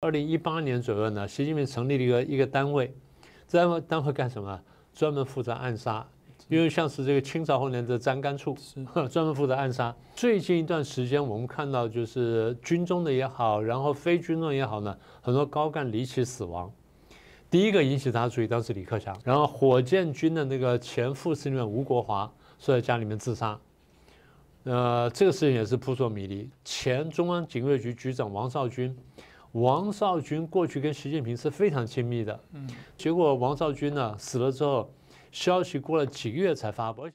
二零一八年左右呢，习近平成立了一个一个单位，这单位单位干什么？专门负责暗杀，因为像是这个清朝后年的张干处，专门负责暗杀。最近一段时间，我们看到就是军中的也好，然后非军中也好呢，很多高干离奇死亡。第一个引起大家注意，当时李克强，然后火箭军的那个前副司令员吴国华，说在家里面自杀。呃，这个事情也是扑朔迷离。前中央警卫局局长王少军，王少军过去跟习近平是非常亲密的，嗯，结果王少军呢死了之后，消息过了几个月才发布。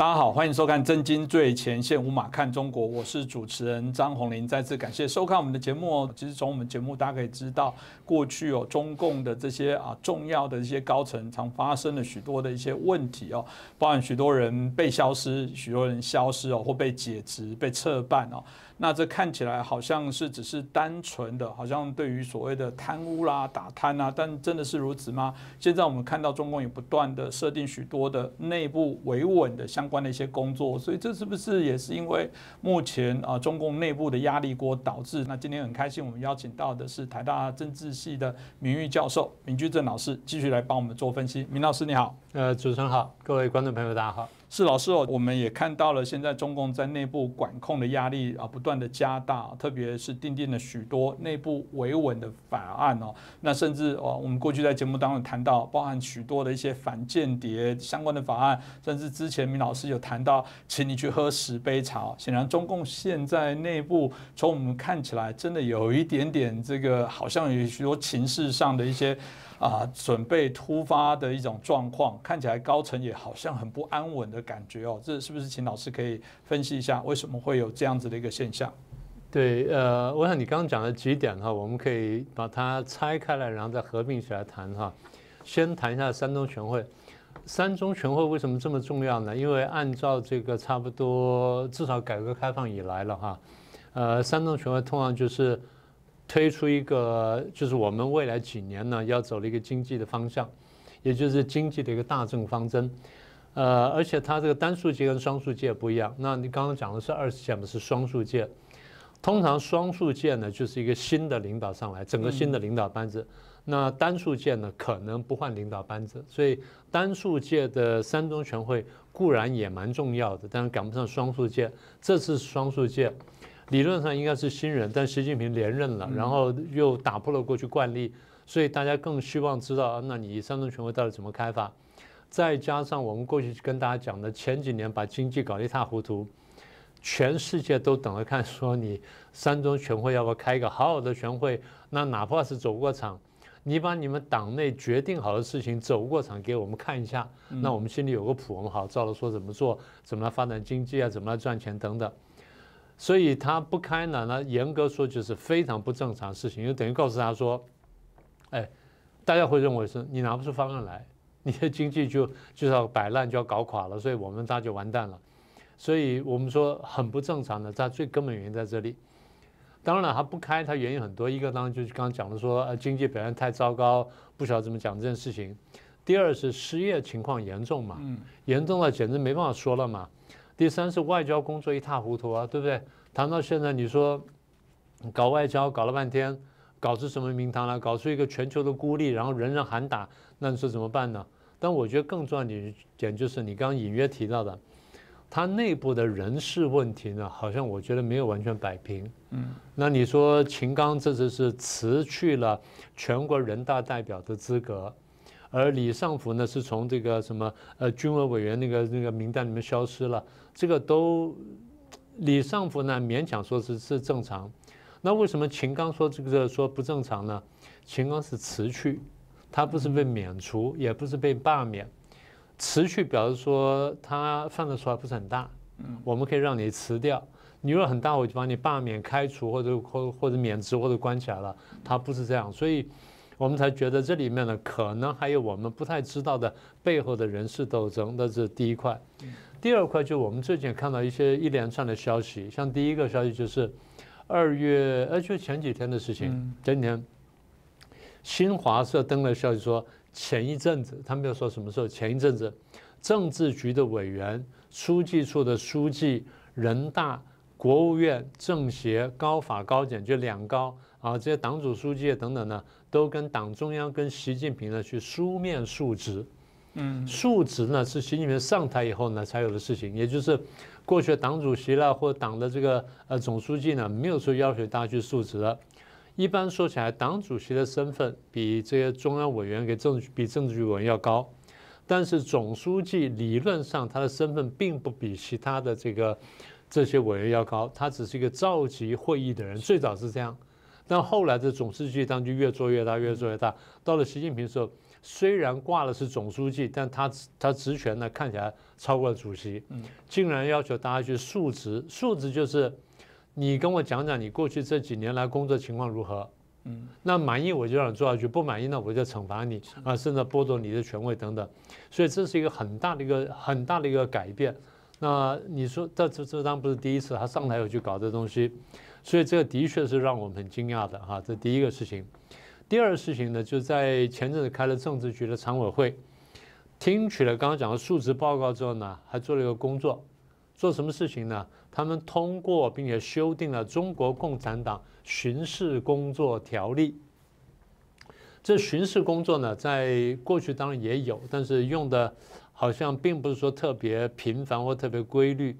大家好，欢迎收看《真金最前线》，无马看中国，我是主持人张宏林。再次感谢收看我们的节目哦。其实从我们节目大家可以知道，过去哦中共的这些啊重要的一些高层，常发生了许多的一些问题哦，包含许多人被消失，许多人消失哦，或被解职、被撤办哦。那这看起来好像是只是单纯的，好像对于所谓的贪污啦、打贪啊，但真的是如此吗？现在我们看到中共也不断的设定许多的内部维稳的相关的一些工作，所以这是不是也是因为目前啊中共内部的压力锅导致？那今天很开心，我们邀请到的是台大政治系的名誉教授明居正老师，继续来帮我们做分析。明老师你好，呃，主持人好，各位观众朋友大家好。是老师哦，我们也看到了，现在中共在内部管控的压力啊，不断的加大，特别是订定了许多内部维稳的法案哦。那甚至哦，我们过去在节目当中谈到，包含许多的一些反间谍相关的法案，甚至之前明老师有谈到，请你去喝十杯茶。显然，中共现在内部从我们看起来，真的有一点点这个，好像有许多情势上的一些。啊，准备突发的一种状况，看起来高层也好像很不安稳的感觉哦。这是不是请老师可以分析一下，为什么会有这样子的一个现象？对，呃，我想你刚刚讲的几点哈，我们可以把它拆开来，然后再合并起来谈哈。先谈一下三中全会。三中全会为什么这么重要呢？因为按照这个差不多至少改革开放以来了哈，呃，三中全会通常就是。推出一个，就是我们未来几年呢要走的一个经济的方向，也就是经济的一个大政方针。呃，而且它这个单数界跟双数界不一样。那你刚刚讲的是二十届，嘛是双数界。通常双数界呢就是一个新的领导上来，整个新的领导班子。那单数界呢可能不换领导班子，所以单数届的三中全会固然也蛮重要的，但是赶不上双数界。这次双数届。理论上应该是新人，但习近平连任了，然后又打破了过去惯例，所以大家更希望知道，那你三中全会到底怎么开发？再加上我们过去跟大家讲的，前几年把经济搞得一塌糊涂，全世界都等着看，说你三中全会要不要开一个好好的全会？那哪怕是走过场，你把你们党内决定好的事情走过场给我们看一下，那我们心里有个谱，我们好照着说怎么做，怎么来发展经济啊，怎么来赚钱等等。所以他不开呢，那严格说就是非常不正常的事情，就等于告诉他说，哎，大家会认为是你拿不出方案来，你的经济就就要摆烂，就要搞垮了，所以我们大家就完蛋了。所以我们说很不正常的，它最根本原因在这里。当然了，他不开，他原因很多，一个当然就是刚刚讲的说，呃，经济表现太糟糕，不晓得怎么讲这件事情。第二是失业情况严重嘛，严重了简直没办法说了嘛。第三是外交工作一塌糊涂啊，对不对？谈到现在，你说搞外交搞了半天，搞出什么名堂来？搞出一个全球的孤立，然后人人喊打，那你说怎么办呢？但我觉得更重要的点就是你刚刚隐约提到的，他内部的人事问题呢，好像我觉得没有完全摆平。嗯，那你说秦刚这次是辞去了全国人大代表的资格。而李尚福呢，是从这个什么呃军委委员那个那个名单里面消失了，这个都李尚福呢勉强说是是正常，那为什么秦刚说这个说不正常呢？秦刚是辞去，他不是被免除，也不是被罢免，辞去表示说他犯的错还不是很大，我们可以让你辞掉，你如果很大，我就把你罢免、开除或者或或者免职或者关起来了，他不是这样，所以。我们才觉得这里面呢可能还有我们不太知道的背后的人事斗争，那是第一块。第二块就我们最近看到一些一连串的消息，像第一个消息就是二月，呃，就前几天的事情，前几天新华社登了消息说，前一阵子他没有说什么时候，前一阵子政治局的委员、书记处的书记、人大。国务院、政协、高法、高检，就两高啊，这些党组书记等等呢，都跟党中央、跟习近平呢去书面述职。嗯，述职呢是习近平上台以后呢才有的事情，也就是过去党主席啦或党的这个呃总书记呢没有说要求大家去述职的。一般说起来，党主席的身份比这些中央委员给政比政治局委员要高，但是总书记理论上他的身份并不比其他的这个。这些委员要高，他只是一个召集会议的人，最早是这样，但后来的总书记当就越做越大，越做越大。到了习近平的时候，虽然挂的是总书记，但他他职权呢看起来超过了主席，竟然要求大家去述职。述职就是你跟我讲讲你过去这几年来工作情况如何，嗯，那满意我就让你做下去，不满意呢我就惩罚你啊，甚至剥夺你的权位等等。所以这是一个很大的一个很大的一个改变。那你说，这这这当然不是第一次，他上台有去搞这东西，所以这个的确是让我们很惊讶的哈。这第一个事情，第二个事情呢，就在前阵子开了政治局的常委会，听取了刚刚讲的述职报告之后呢，还做了一个工作，做什么事情呢？他们通过并且修订了《中国共产党巡视工作条例》。这巡视工作呢，在过去当然也有，但是用的。好像并不是说特别频繁或特别规律，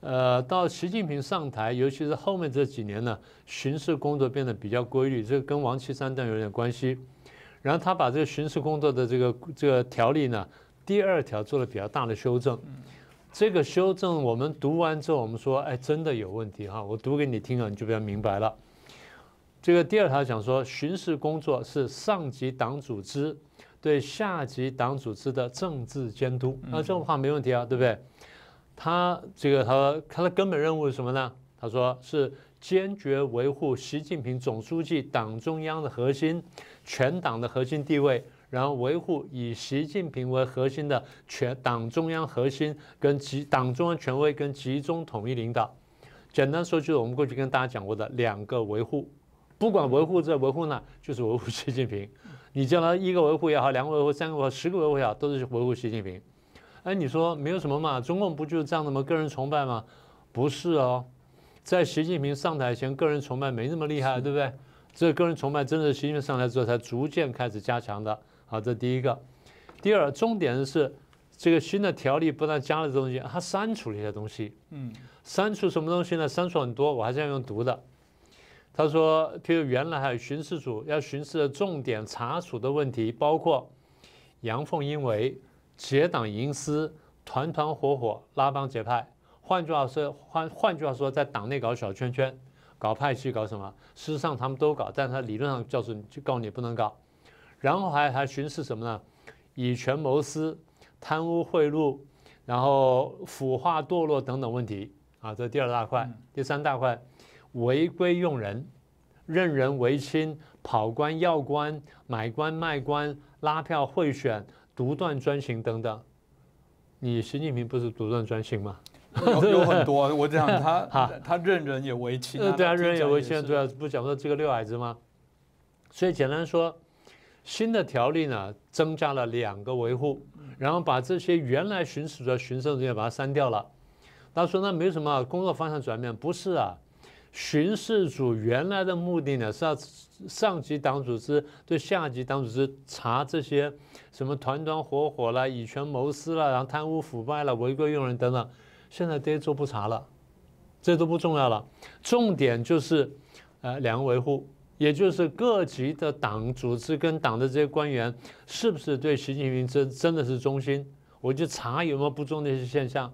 呃，到习近平上台，尤其是后面这几年呢，巡视工作变得比较规律，这跟王岐山等有点关系。然后他把这个巡视工作的这个这个条例呢，第二条做了比较大的修正。这个修正我们读完之后，我们说，哎，真的有问题哈！我读给你听啊，你就比较明白了。这个第二条讲说，巡视工作是上级党组织。对下级党组织的政治监督，那这种话没问题啊，对不对？他这个他他的根本任务是什么呢？他说是坚决维护习近平总书记党中央的核心、全党的核心地位，然后维护以习近平为核心的全党中央核心跟集党中央权威跟集中统一领导。简单说就是我们过去跟大家讲过的两个维护，不管维护这维护那，就是维护习近平。你叫他一个维护也好，两个维护、三个维护、十个维护也好，都是维护习近平。哎，你说没有什么嘛？中共不就是这样的吗？个人崇拜吗？不是哦，在习近平上台前，个人崇拜没那么厉害，对不对？这个人崇拜真的习近平上台之后才逐渐开始加强的。好，这第一个。第二，重点是这个新的条例不但加了这东西，它删除了一些东西。嗯，删除什么东西呢？删除很多，我还是要用读的。他说：“譬如原来还有巡视组要巡视的重点查处的问题，包括阳奉阴违、结党营私、团团伙伙、拉帮结派。换句话说，换换句话说，在党内搞小圈圈、搞派系、搞什么？事实上他们都搞，但他理论上告诉你就告诉你不能搞。然后还还巡视什么呢？以权谋私、贪污贿赂，然后腐化堕落等等问题啊，这第二大块。第三大块。”违规用人、任人唯亲、跑官要官、买官卖官、拉票贿选、独断专行等等，你习近平不是独断专行吗？有很多，我讲他 他任人也唯亲。对啊，任人也唯亲，对啊，不讲说这个六矮子吗？所以简单说，新的条例呢，增加了两个维护，然后把这些原来巡视的巡视人员把它删掉了。他说那没什么工作方向转变，不是啊。巡视组原来的目的呢，是要上级党组织对下级党组织查这些什么团团伙伙啦、以权谋私啦、然后贪污腐败啦、违规用人等等。现在这些都不查了，这都不重要了。重点就是呃两个维护，也就是各级的党组织跟党的这些官员是不是对习近平真真的是忠心？我就查有没有不忠的一些现象。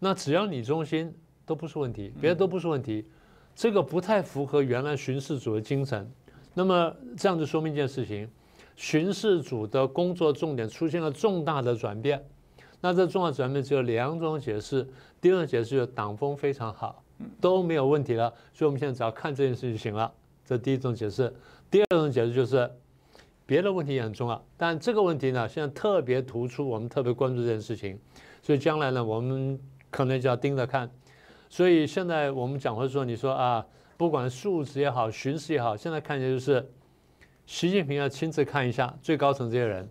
那只要你忠心，都不是问题，别的都不是问题。这个不太符合原来巡视组的精神，那么这样就说明一件事情：巡视组的工作重点出现了重大的转变。那这重大转变只有两种解释：第一种解释就是党风非常好，都没有问题了，所以我们现在只要看这件事就行了。这第一种解释。第二种解释就是别的问题也很重要，但这个问题呢，现在特别突出，我们特别关注这件事情，所以将来呢，我们可能就要盯着看。所以现在我们讲会说，你说啊，不管述职也好，巡视也好，现在看起来就是习近平要亲自看一下最高层这些人，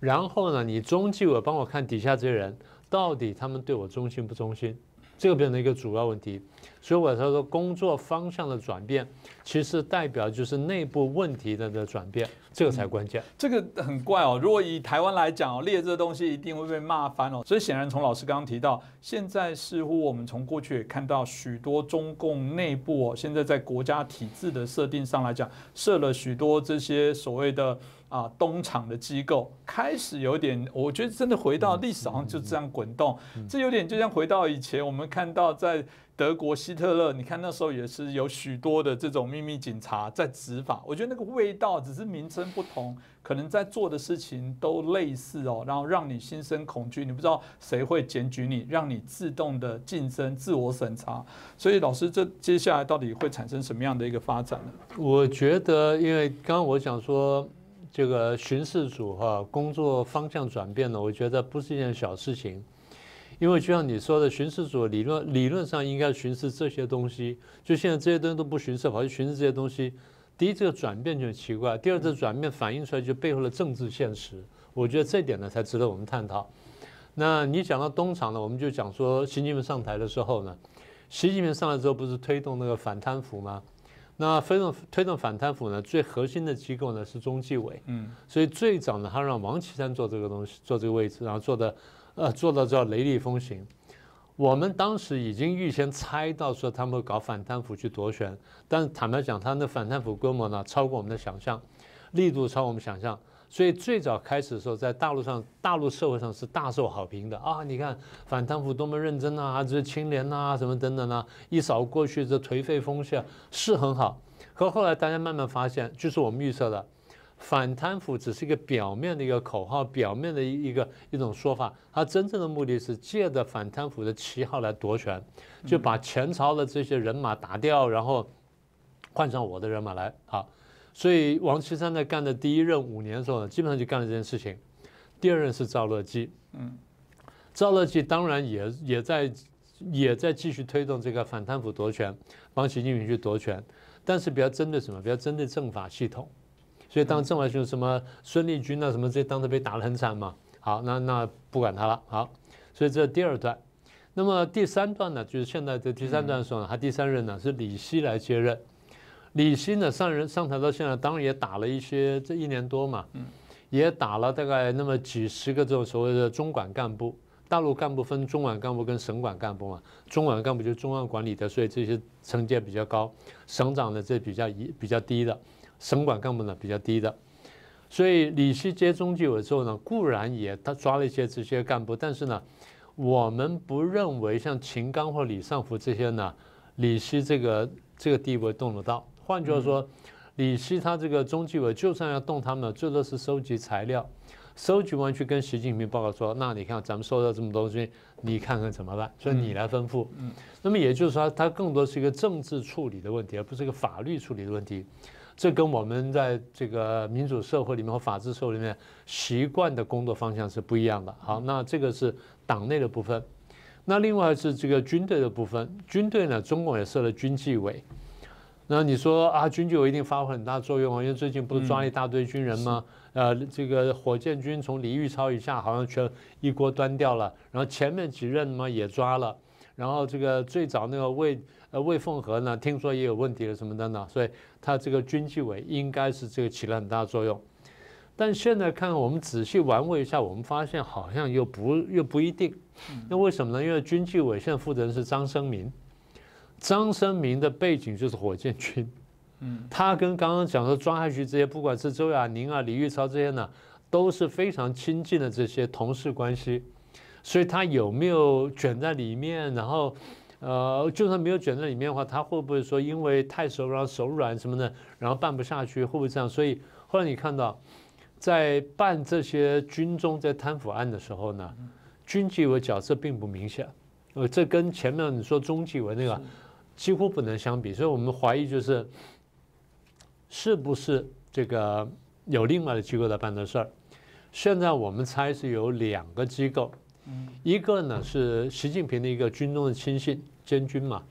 然后呢，你中纪委帮我看底下这些人，到底他们对我忠心不忠心，这个变成一个主要问题。所以我才说，工作方向的转变，其实代表就是内部问题的的转变，这个才关键。这个很怪哦。如果以台湾来讲哦，列这东西一定会被骂翻哦。所以显然，从老师刚刚提到，现在似乎我们从过去也看到许多中共内部哦，现在在国家体制的设定上来讲，设了许多这些所谓的啊东厂的机构，开始有点，我觉得真的回到历史上就这样滚动，这有点就像回到以前我们看到在。德国希特勒，你看那时候也是有许多的这种秘密警察在执法，我觉得那个味道只是名称不同，可能在做的事情都类似哦，然后让你心生恐惧，你不知道谁会检举你，让你自动的晋升、自我审查。所以老师，这接下来到底会产生什么样的一个发展呢？我觉得，因为刚刚我讲说这个巡视组哈工作方向转变了，我觉得不是一件小事情。因为就像你说的，巡视组理论理论上应该巡视这些东西，就现在这些东西都不巡视，跑去巡视这些东西。第一，这个转变就很奇怪；第二，这转变反映出来就背后的政治现实。我觉得这点呢，才值得我们探讨。那你讲到东厂呢，我们就讲说，习近平上台的时候呢，习近平上来之后不是推动那个反贪腐吗？那推动推动反贪腐呢，最核心的机构呢是中纪委，嗯，所以最早呢，他让王岐山做这个东西，做这个位置，然后做的。呃，做到叫雷厉风行。我们当时已经预先猜到说他们会搞反贪腐去夺权，但是坦白讲，他的反贪腐规模呢超过我们的想象，力度超我们想象。所以最早开始的时候，在大陆上、大陆社会上是大受好评的啊！你看反贪腐多么认真啊，这清廉呐，什么等等啊，一扫过去这颓废风气是很好。可后来大家慢慢发现，就是我们预测的。反贪腐只是一个表面的一个口号，表面的一一个一种说法，它真正的目的是借着反贪腐的旗号来夺权，就把前朝的这些人马打掉，然后换上我的人马来啊。所以王岐山在干的第一任五年的时候呢，基本上就干了这件事情。第二任是赵乐际，嗯，赵乐际当然也也在也在继续推动这个反贪腐夺权，帮习近平去夺权，但是比较针对什么？比较针对政法系统。所以当政法系统什么孙立军啊什么这些当时被打得很惨嘛，好，那那不管他了，好，所以这第二段，那么第三段呢，就是现在的第三段的时候呢，他第三任呢是李希来接任，李希呢上任上台到现在，当然也打了一些这一年多嘛，嗯，也打了大概那么几十个这种所谓的中管干部，大陆干部分中管干部跟省管干部嘛，中管干部就是中央管理的，所以这些层级比较高，省长呢这比较一比较低的。省管干部呢比较低的，所以李希接中纪委之后呢，固然也他抓了一些这些干部，但是呢，我们不认为像秦刚或李尚福这些呢，李希这个这个地位动得到。换句话说，李希他这个中纪委就算要动他们，最多是收集材料，收集完去跟习近平报告说，那你看咱们收到这么多东西，你看看怎么办？所以你来吩咐。嗯。那么也就是说，它更多是一个政治处理的问题，而不是一个法律处理的问题。这跟我们在这个民主社会里面和法治社会里面习惯的工作方向是不一样的。好，那这个是党内的部分。那另外是这个军队的部分。军队呢，中共也设了军纪委。那你说啊，军纪委一定发挥很大作用啊？因为最近不是抓了一大堆军人吗？呃，这个火箭军从李玉超以下好像全一锅端掉了，然后前面几任嘛也抓了，然后这个最早那个魏。呃，魏凤和呢，听说也有问题了什么的呢，所以他这个军纪委应该是这个起了很大作用。但现在看，我们仔细玩味一下，我们发现好像又不又不一定。那为什么呢？因为军纪委现在负责人是张生民，张生明的背景就是火箭军，嗯，他跟刚刚讲的抓下去这些，不管是周亚宁啊、李玉超这些呢，都是非常亲近的这些同事关系，所以他有没有卷在里面，然后？呃，就算没有卷在里面的话，他会不会说因为太熟，然后手软什么的，然后办不下去，会不会这样？所以后来你看到，在办这些军中在贪腐案的时候呢，军纪委角色并不明显，呃，这跟前面你说中纪委那个几乎不能相比，所以我们怀疑就是是不是这个有另外的机构在办的事儿。现在我们猜是有两个机构，一个呢是习近平的一个军中的亲信监军嘛。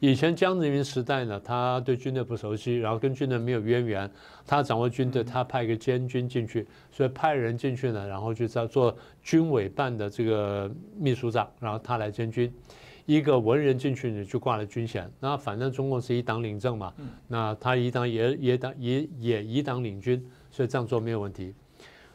以前江泽民时代呢，他对军队不熟悉，然后跟军队没有渊源，他掌握军队，他派一个监军进去，所以派人进去呢，然后就在做军委办的这个秘书长，然后他来监军。一个文人进去呢，就挂了军衔。那反正中共是一党领政嘛，那他一党也也党也也一党领军，所以这样做没有问题。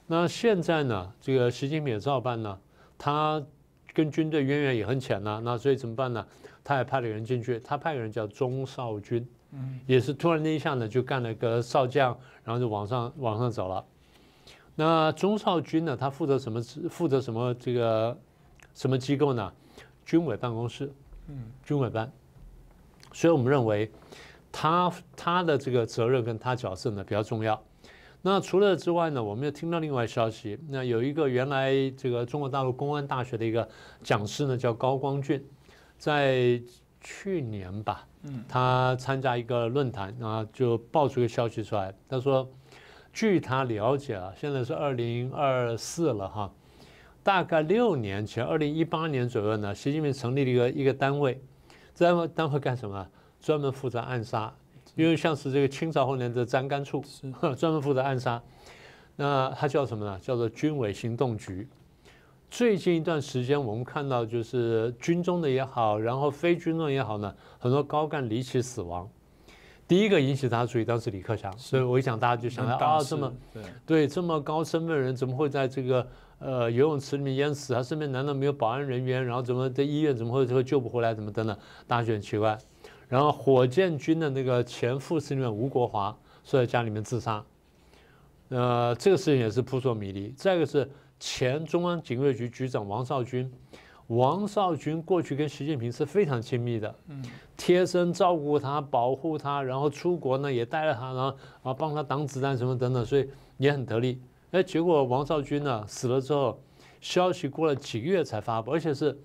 那现在呢，这个习近平也照办呢，他跟军队渊源也很浅呐，那所以怎么办呢？他也派了人进去，他派个人叫钟少军，嗯，也是突然那一下呢，就干了个少将，然后就往上往上走了。那钟少军呢，他负责什么？负责什么？这个什么机构呢？军委办公室，嗯，军委办，所以我们认为他他的这个责任跟他角色呢比较重要。那除了之外呢，我们又听到另外消息，那有一个原来这个中国大陆公安大学的一个讲师呢，叫高光俊，在去年吧，嗯，他参加一个论坛啊，就爆出一个消息出来，他说，据他了解啊，现在是二零二四了哈。大概六年前，二零一八年左右呢，习近平成立了一个一个单位，这个单位干什么？专门负责暗杀，因为像是这个清朝后年的张干处，专门负责暗杀。那他叫什么呢？叫做军委行动局。最近一段时间，我们看到就是军中的也好，然后非军中也好呢，很多高干离奇死亡。第一个引起大家注意，当时李克强，所以我一想，大家就想到啊，这么对这么高身份人，怎么会在这个？呃，游泳池里面淹死，他身边难道没有保安人员？然后怎么在医院怎么会会救不回来？怎么等等，大家觉得很奇怪。然后火箭军的那个前副司令员吴国华说在家里面自杀，呃，这个事情也是扑朔迷离。再一个是前中央警卫局局长王少军，王少军过去跟习近平是非常亲密的，嗯，贴身照顾他，保护他，然后出国呢也带了他，然后啊帮他挡子弹什么等等，所以也很得力。哎，结果王少军呢死了之后，消息过了几个月才发布，而且是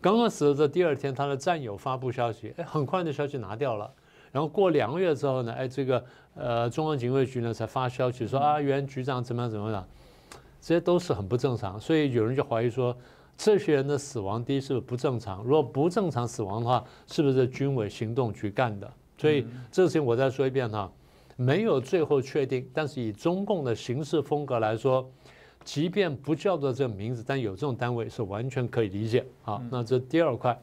刚刚死了的第二天，他的战友发布消息，哎，很快的消息拿掉了。然后过两个月之后呢，哎，这个呃中央警卫局呢才发消息说啊，原局长怎么样怎么样，这些都是很不正常。所以有人就怀疑说，这些人的死亡第一是不是不正常？如果不正常死亡的话，是不是军委行动局干的？所以这个事情我再说一遍哈。没有最后确定，但是以中共的行事风格来说，即便不叫做这个名字，但有这种单位是完全可以理解。好，那这第二块，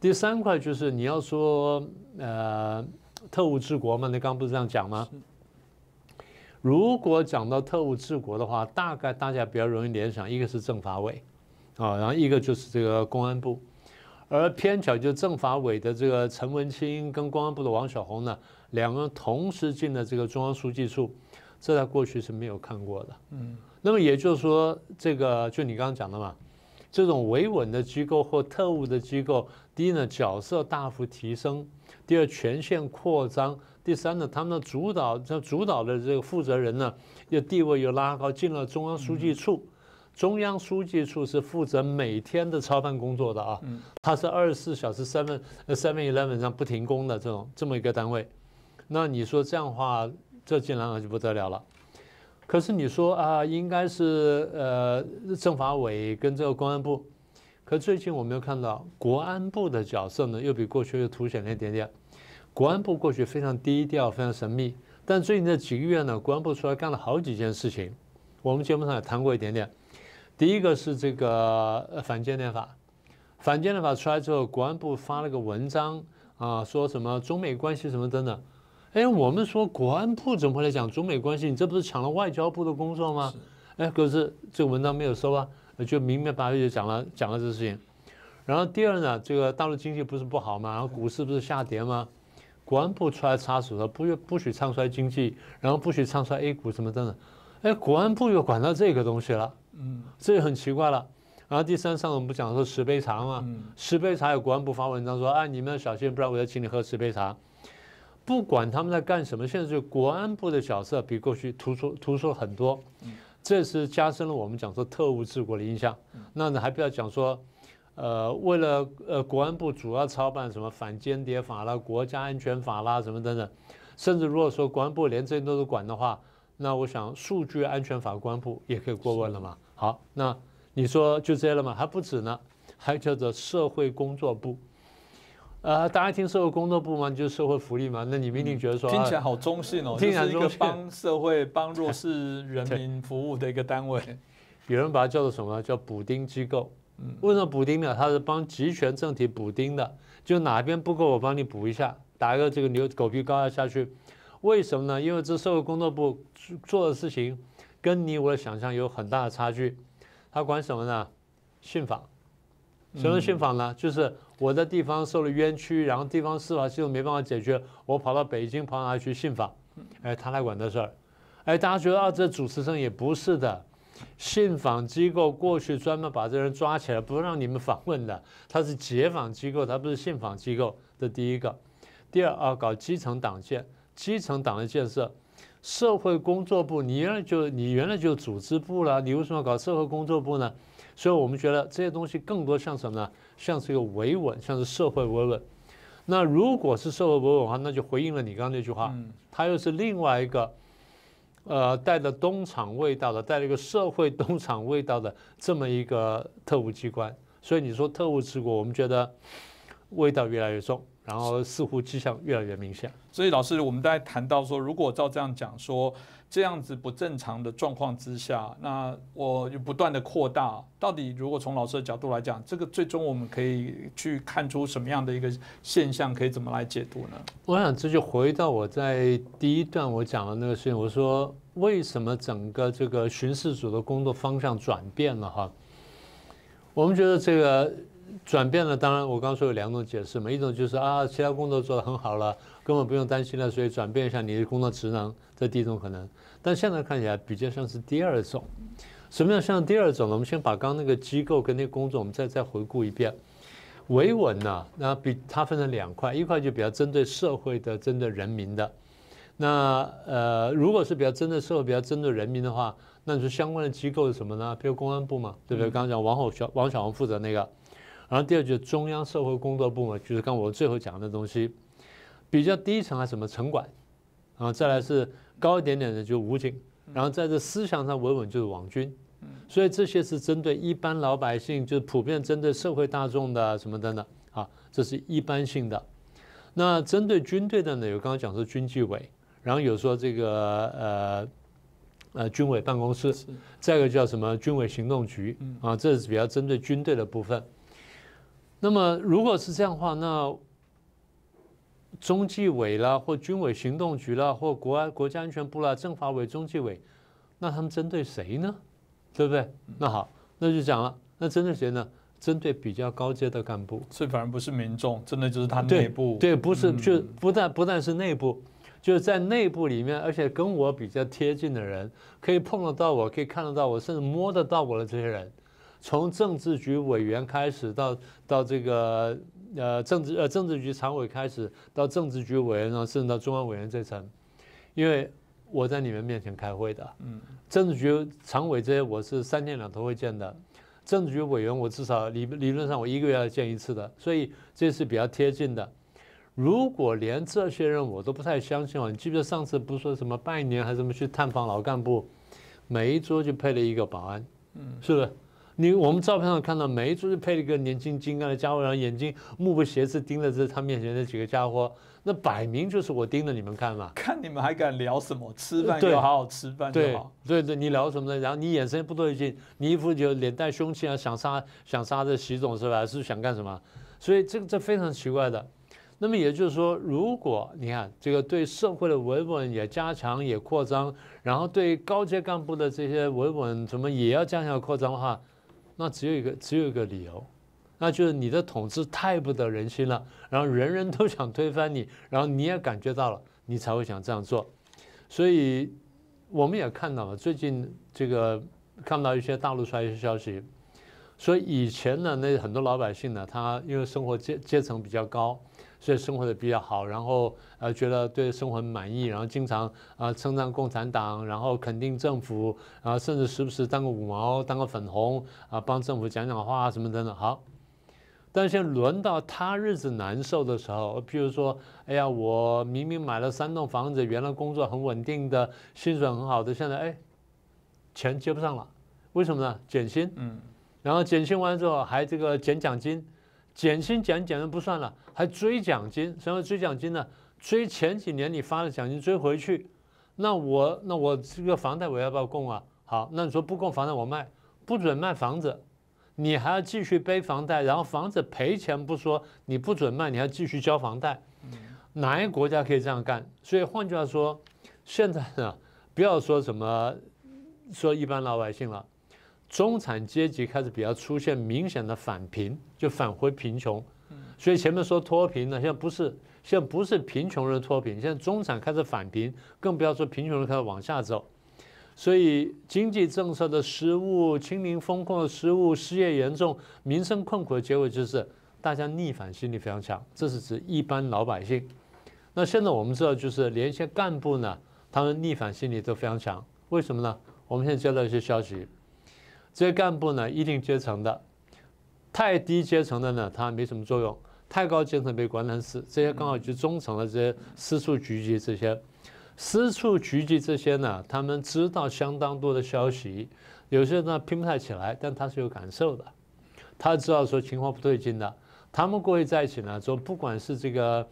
第三块就是你要说呃特务治国嘛？你刚刚不是这样讲吗？如果讲到特务治国的话，大概大家比较容易联想，一个是政法委啊，然后一个就是这个公安部，而偏巧就政法委的这个陈文清跟公安部的王小红呢。两个人同时进了这个中央书记处，这在过去是没有看过的。嗯，那么也就是说，这个就你刚刚讲的嘛，这种维稳的机构或特务的机构，第一呢角色大幅提升，第二权限扩张，第三呢他们的主导这主导的这个负责人呢，又地位又拉高，进了中央书记处。中央书记处是负责每天的操办工作的啊，它是二十四小时 seven seven eleven 上不停工的这种这么一个单位。那你说这样的话，这进来了就不得了了。可是你说啊，应该是呃政法委跟这个公安部，可最近我没有看到国安部的角色呢，又比过去又凸显了一点点。国安部过去非常低调，非常神秘，但最近这几个月呢，国安部出来干了好几件事情。我们节目上也谈过一点点。第一个是这个反间谍法，反间谍法出来之后，国安部发了个文章啊，说什么中美关系什么等等。哎，我们说国安部怎么会来讲中美关系？你这不是抢了外交部的工作吗？哎，可是这个文章没有收啊，就明明白白就讲了讲了这个事情。然后第二呢，这个大陆经济不是不好吗？然后股市不是下跌吗？国安部出来插手了不不许唱衰经济，然后不许唱衰 A 股什么等等。哎，国安部又管到这个东西了，嗯，这就很奇怪了。然后第三，上次我们不讲说十杯茶吗？十杯茶有国安部发文章说，哎，你们要小心，不然我要请你喝十杯茶。不管他们在干什么，现在就国安部的角色比过去突出突出了很多，这是加深了我们讲说特务治国的印象。那你还不要讲说，呃，为了呃国安部主要操办什么反间谍法啦、国家安全法啦什么等等，甚至如果说国安部连这些都是管的话，那我想数据安全法官部也可以过问了嘛。好，那你说就这样了吗？还不止呢，还叫做社会工作部。呃，大家听社会工作部嘛，就是社会福利嘛。那你们一定觉得说，听起来好中性哦，听起来一个帮 社会、帮弱势人民服务的一个单位。有人把它叫做什么？叫补丁机构。嗯，为什么补丁呢？它是帮集权政体补丁的，就哪边不够，我帮你补一下，打一个这个牛狗皮膏药下去。为什么呢？因为这社会工作部做的事情，跟你我的想象有很大的差距。他管什么呢？信访。什么信访呢？就是我的地方受了冤屈，然后地方司法系统没办法解决，我跑到北京跑哪去信访？哎，他来管这事儿。哎，大家觉得啊，这主持人也不是的。信访机构过去专门把这人抓起来，不让你们访问的。他是解访机构，他不是信访机构。这第一个。第二啊，搞基层党建。基层党的建设，社会工作部，你原来就你原来就组织部了，你为什么要搞社会工作部呢？所以我们觉得这些东西更多像什么呢？像是一个维稳，像是社会维稳。那如果是社会维稳的话，那就回应了你刚刚那句话，它又是另外一个，呃，带着东厂味道的，带了一个社会东厂味道的这么一个特务机关。所以你说特务治国，我们觉得味道越来越重。然后似乎迹象越来越明显，所以老师，我们在谈到说，如果照这样讲说，这样子不正常的状况之下，那我就不断的扩大，到底如果从老师的角度来讲，这个最终我们可以去看出什么样的一个现象，可以怎么来解读呢？我想这就回到我在第一段我讲的那个事情，我说为什么整个这个巡视组的工作方向转变了哈？我们觉得这个。转变了，当然我刚刚说有两种解释嘛，一种就是啊，其他工作做得很好了，根本不用担心了，所以转变一下你的工作职能，这第一种可能。但现在看起来比较像是第二种，什么样像第二种呢？我们先把刚那个机构跟那个工作，我们再再回顾一遍。维稳呢，那比它分成两块，一块就比较针对社会的、针对人民的。那呃，如果是比较针对社会、比较针对人民的话，那你说相关的机构是什么呢？比如公安部嘛，对不对？刚刚讲王后小王小红负责那个。然后第二就是中央社会工作部门，就是刚我最后讲的东西，比较低层还什么城管，然后再来是高一点点的就武警，然后在这思想上稳稳就是网军，所以这些是针对一般老百姓，就是普遍针对社会大众的什么等等？啊，这是一般性的。那针对军队的呢，有刚刚讲说军纪委，然后有说这个呃呃军委办公室，再一个叫什么军委行动局啊，这是比较针对军队的部分。那么如果是这样的话，那中纪委啦，或军委行动局啦，或国安国家安全部啦，政法委、中纪委，那他们针对谁呢？对不对？那好，那就讲了，那针对谁呢？针对比较高阶的干部。这反而不是民众，真的就是他内部。对，不是，就不但不但是内部，就是在内部里面，而且跟我比较贴近的人，可以碰得到我，可以看得到我，甚至摸得到我的这些人。从政治局委员开始，到到这个呃政治呃政治局常委开始，到政治局委员，然后甚至到中央委员这层，因为我在你们面前开会的，嗯，政治局常委这些我是三天两头会见的，政治局委员我至少理理论上我一个月要见一次的，所以这是比较贴近的。如果连这些人我都不太相信哦，你记不记得上次不是说什么拜年还是什么去探访老干部，每一桌就配了一个保安，嗯，是不是？你我们照片上看到，每一桌就配了一个年轻精干的家伙，然后眼睛目不斜视盯着这他面前那几个家伙，那摆明就是我盯着你们看嘛。看你们还敢聊什么？吃饭就好好吃饭就好。对对，你聊什么呢？然后你眼神不对劲，你一副就脸带凶气啊，想杀想杀这习总是吧？是想干什么？所以这个这非常奇怪的。那么也就是说，如果你看这个对社会的维稳也加强也扩张，然后对高阶干部的这些维稳怎么也要加强扩张的话。那只有一个，只有一个理由，那就是你的统治太不得人心了，然后人人都想推翻你，然后你也感觉到了，你才会想这样做。所以我们也看到了，最近这个看到一些大陆出来一些消息，说以前呢，那很多老百姓呢，他因为生活阶阶层比较高。所以生活的比较好，然后呃觉得对生活很满意，然后经常啊称赞共产党，然后肯定政府，然后甚至时不时当个五毛，当个粉红啊，帮政府讲讲话什么等等。好，但现在轮到他日子难受的时候，譬如说，哎呀，我明明买了三栋房子，原来工作很稳定的，薪水很好的，现在哎，钱接不上了，为什么呢？减薪，嗯，然后减薪完之后还这个减奖金，减薪减减的不算了，还追奖金，什么追奖金呢？追前几年你发的奖金追回去，那我那我这个房贷我要不要供啊？好，那你说不供房贷我卖，不准卖房子。你还要继续背房贷，然后房子赔钱不说，你不准卖，你还继续交房贷。哪一个国家可以这样干？所以换句话说，现在呢，不要说什么说一般老百姓了，中产阶级开始比较出现明显的返贫，就返回贫穷。所以前面说脱贫呢，现在不是，现在不是贫穷人脱贫，现在中产开始返贫，更不要说贫穷人开始往下走。所以经济政策的失误、清零风控的失误、失业严重、民生困苦的结果，就是大家逆反心理非常强。这是指一般老百姓。那现在我们知道，就是连一些干部呢，他们逆反心理都非常强。为什么呢？我们现在接到一些消息，这些干部呢，一定阶层的，太低阶层的呢，他没什么作用；太高阶层被关成死，这些刚好就中层的这些私处局级这些。私处局级这些呢，他们知道相当多的消息，有些呢拼不太起来，但他是有感受的，他知道说情况不对劲的。他们过去在一起呢，说不管是这个，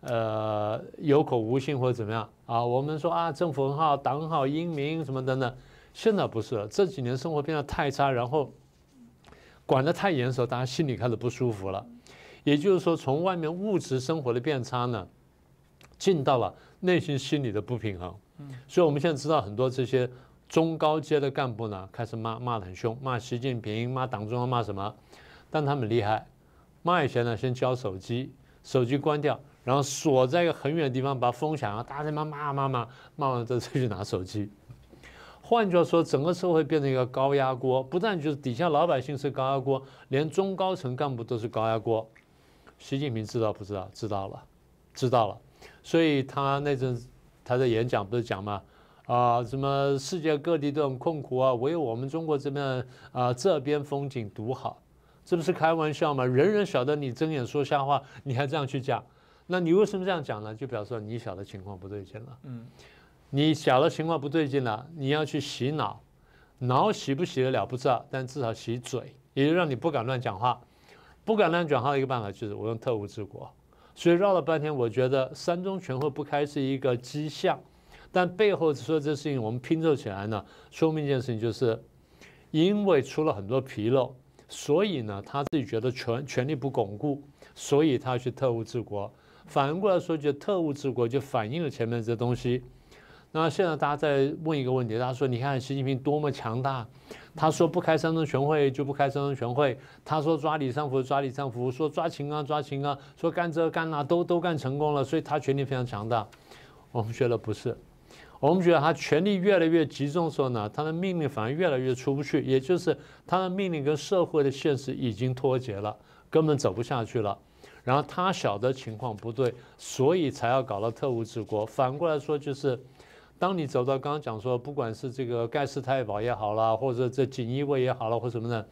呃，有口无心或者怎么样啊，我们说啊，政府很好，党很好，英明什么等等，现在不是了。这几年生活变得太差，然后管得太严的时候，大家心里开始不舒服了。也就是说，从外面物质生活的变差呢，进到了。内心心理的不平衡，所以我们现在知道很多这些中高阶的干部呢，开始骂骂得很凶，骂习近平，骂党中央，骂什么？但他们厉害，骂以前呢，先交手机，手机关掉，然后锁在一个很远的地方，把它封起来，大家在骂骂骂骂，骂完之后再去拿手机。换句话说，整个社会变成一个高压锅，不但就是底下老百姓是高压锅，连中高层干部都是高压锅。习近平知道不知道？知道了，知道了。所以他那阵他的演讲不是讲吗？啊，什么世界各地都很困苦啊，唯有我们中国这边啊这边风景独好，这不是开玩笑吗？人人晓得你睁眼说瞎话，你还这样去讲，那你为什么这样讲呢？就表示你晓得情况不对劲了。嗯，你小的情况不对劲了，你要去洗脑，脑洗不洗得了不知道，但至少洗嘴，也就让你不敢乱讲话，不敢乱讲话的一个办法就是我用特务治国。所以绕了半天，我觉得三中全会不开是一个迹象，但背后说这事情我们拼凑起来呢，说明一件事情，就是因为出了很多纰漏，所以呢他自己觉得权权力不巩固，所以他去特务治国。反过来说，就特务治国就反映了前面这东西。那现在大家在问一个问题，大家说你看习近平多么强大。他说不开三中全会就不开三中全会。他说抓李尚福抓李尚福，说抓秦刚抓秦刚，说干这干那都都干成功了，所以他权力非常强大。我们觉得不是，我们觉得他权力越来越集中的时候呢，他的命令反而越来越出不去，也就是他的命令跟社会的现实已经脱节了，根本走不下去了。然后他晓得情况不对，所以才要搞到特务治国。反过来说就是。当你走到刚刚讲说，不管是这个盖世太保也好啦，或者这锦衣卫也好了，或什么呢。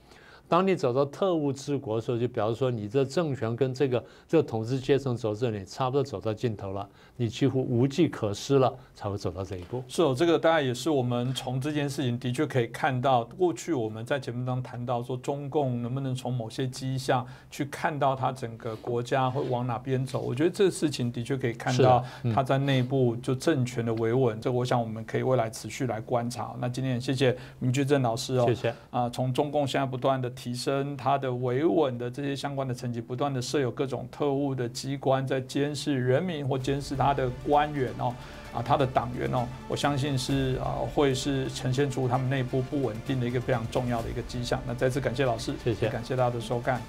当你走到特务治国的时候，就表示说你这政权跟这个这个统治阶层走这里，差不多走到尽头了，你几乎无计可施了，才会走到这一步。是哦，这个大概也是我们从这件事情的确可以看到，过去我们在节目当中谈到说，中共能不能从某些迹象去看到它整个国家会往哪边走？我觉得这个事情的确可以看到它在内部就政权的维稳。这我想我们可以未来持续来观察。那今天谢谢明居正老师哦，谢谢啊，从中共现在不断的。提升它的维稳的这些相关的成绩，不断的设有各种特务的机关在监视人民或监视他的官员哦，啊，他的党员哦，我相信是啊，会是呈现出他们内部不稳定的一个非常重要的一个迹象。那再次感谢老师，谢谢，感谢大家的收看。